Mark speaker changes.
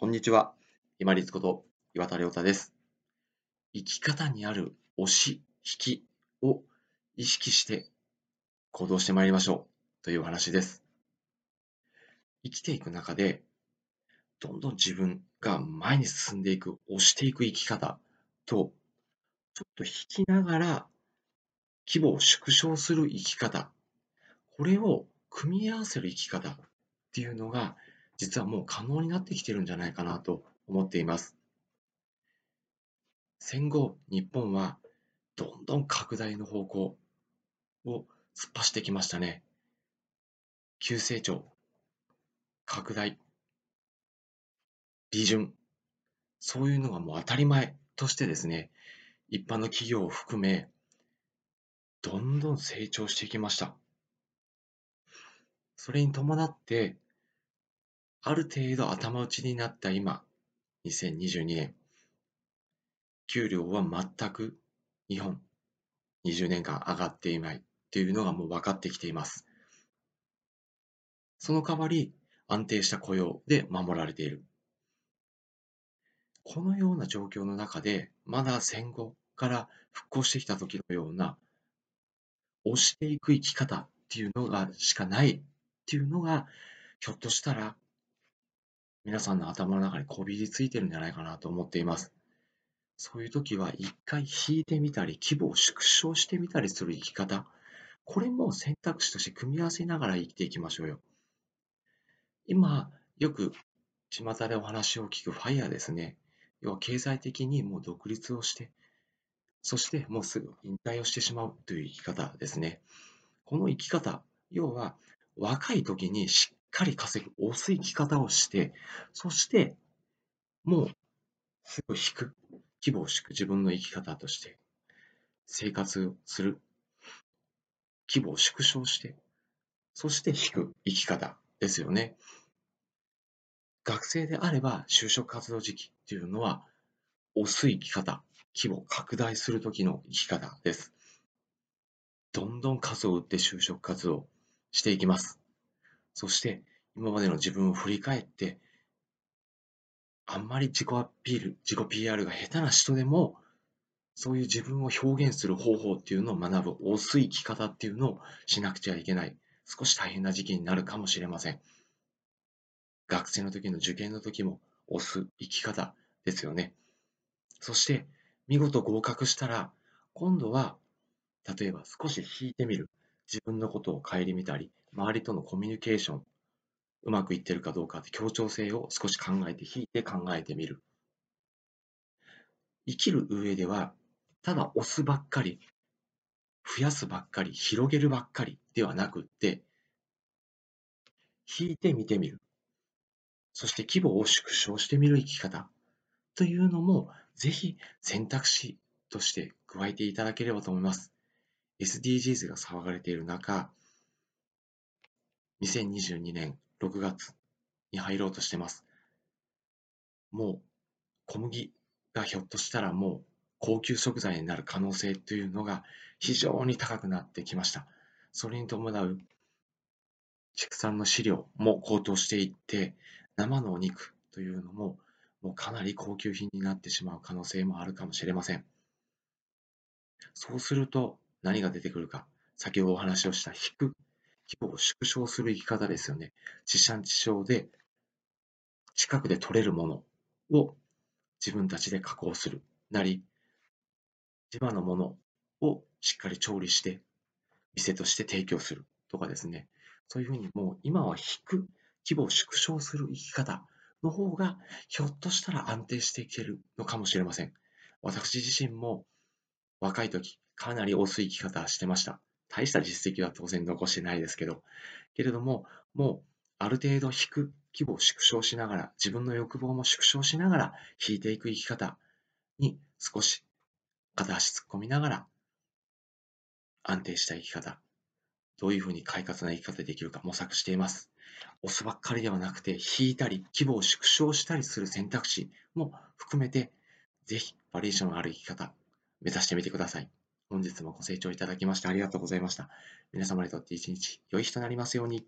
Speaker 1: こんにちは。今立こと岩田亮太です。生き方にある押し、引きを意識して行動してまいりましょうという話です。生きていく中で、どんどん自分が前に進んでいく、押していく生き方と、ちょっと引きながら規模を縮小する生き方、これを組み合わせる生き方っていうのが、実はもう可能になってきてるんじゃないかなと思っています。戦後、日本はどんどん拡大の方向を突っ走ってきましたね。急成長、拡大、利潤、そういうのがもう当たり前としてですね、一般の企業を含め、どんどん成長していきました。それに伴って、ある程度頭打ちになった今、2022年、給料は全く日本、20年間上がっていないっていうのがもう分かってきています。その代わり、安定した雇用で守られている。このような状況の中で、まだ戦後から復興してきた時のような、押していく生き方っていうのがしかないっていうのが、ひょっとしたら皆さんの頭の中にこびりついてるんじゃないかなと思っています。そういう時は一回引いてみたり、規模を縮小してみたりする生き方、これも選択肢として組み合わせながら生きていきましょうよ。今、よく巷でお話を聞くファイヤーですね。要は経済的にもう独立をして、そしてもうすぐ引退をしてしまうという生き方ですね。この生き方、要は若い時にしっかり稼ぐ、押す生き方をして、そしてもうすぐ引く、規模を引く自分の生き方として生活する、規模を縮小して、そして引く生き方ですよね。学生であれば就職活動時期っていうのは押す生き方、規模を拡大する時の生き方です。どんどん数を打って就職活動していきます。そして今までの自分を振り返って、あんまり自己アピール、自己 PR が下手な人でも、そういう自分を表現する方法っていうのを学ぶ、押す生き方っていうのをしなくちゃいけない、少し大変な時期になるかもしれません。学生の時の受験の時も押す生き方ですよね。そして見事合格したら、今度は例えば少し引いてみる。自分のことを顧みたり、周りとのコミュニケーション、うまくいってるかどうかって協調性を少し考えて、引いて考えてみる。生きる上では、ただ押すばっかり、増やすばっかり、広げるばっかりではなくって、引いてみてみる。そして規模を縮小してみる生き方というのも、ぜひ選択肢として加えていただければと思います。SDGs が騒がれている中、2022年6月に入ろうとしてます。もう小麦がひょっとしたらもう高級食材になる可能性というのが非常に高くなってきました。それに伴う畜産の飼料も高騰していって、生のお肉というのももうかなり高級品になってしまう可能性もあるかもしれません。そうすると何が出てくるか。先ほどお話をした引く、規模を縮小する生き方ですよね。地産地消で近くで取れるものを自分たちで加工するなり、地場のものをしっかり調理して店として提供するとかですね。そういうふうにもう今は引く、規模を縮小する生き方の方がひょっとしたら安定していけるのかもしれません。私自身も若い時かなり押す生き方してました。大した実績は当然残してないですけど、けれども、もうある程度引く、規模を縮小しながら、自分の欲望も縮小しながら引いていく生き方に少し片足突っ込みながら安定した生き方、どういうふうに快活な生き方でできるか模索しています。押すばっかりではなくて、引いたり、規模を縮小したりする選択肢も含めて、ぜひバリエーションのある生き方、目指してみてください。本日もご清聴いただきましてありがとうございました。皆様にとって一日良い日となりますように。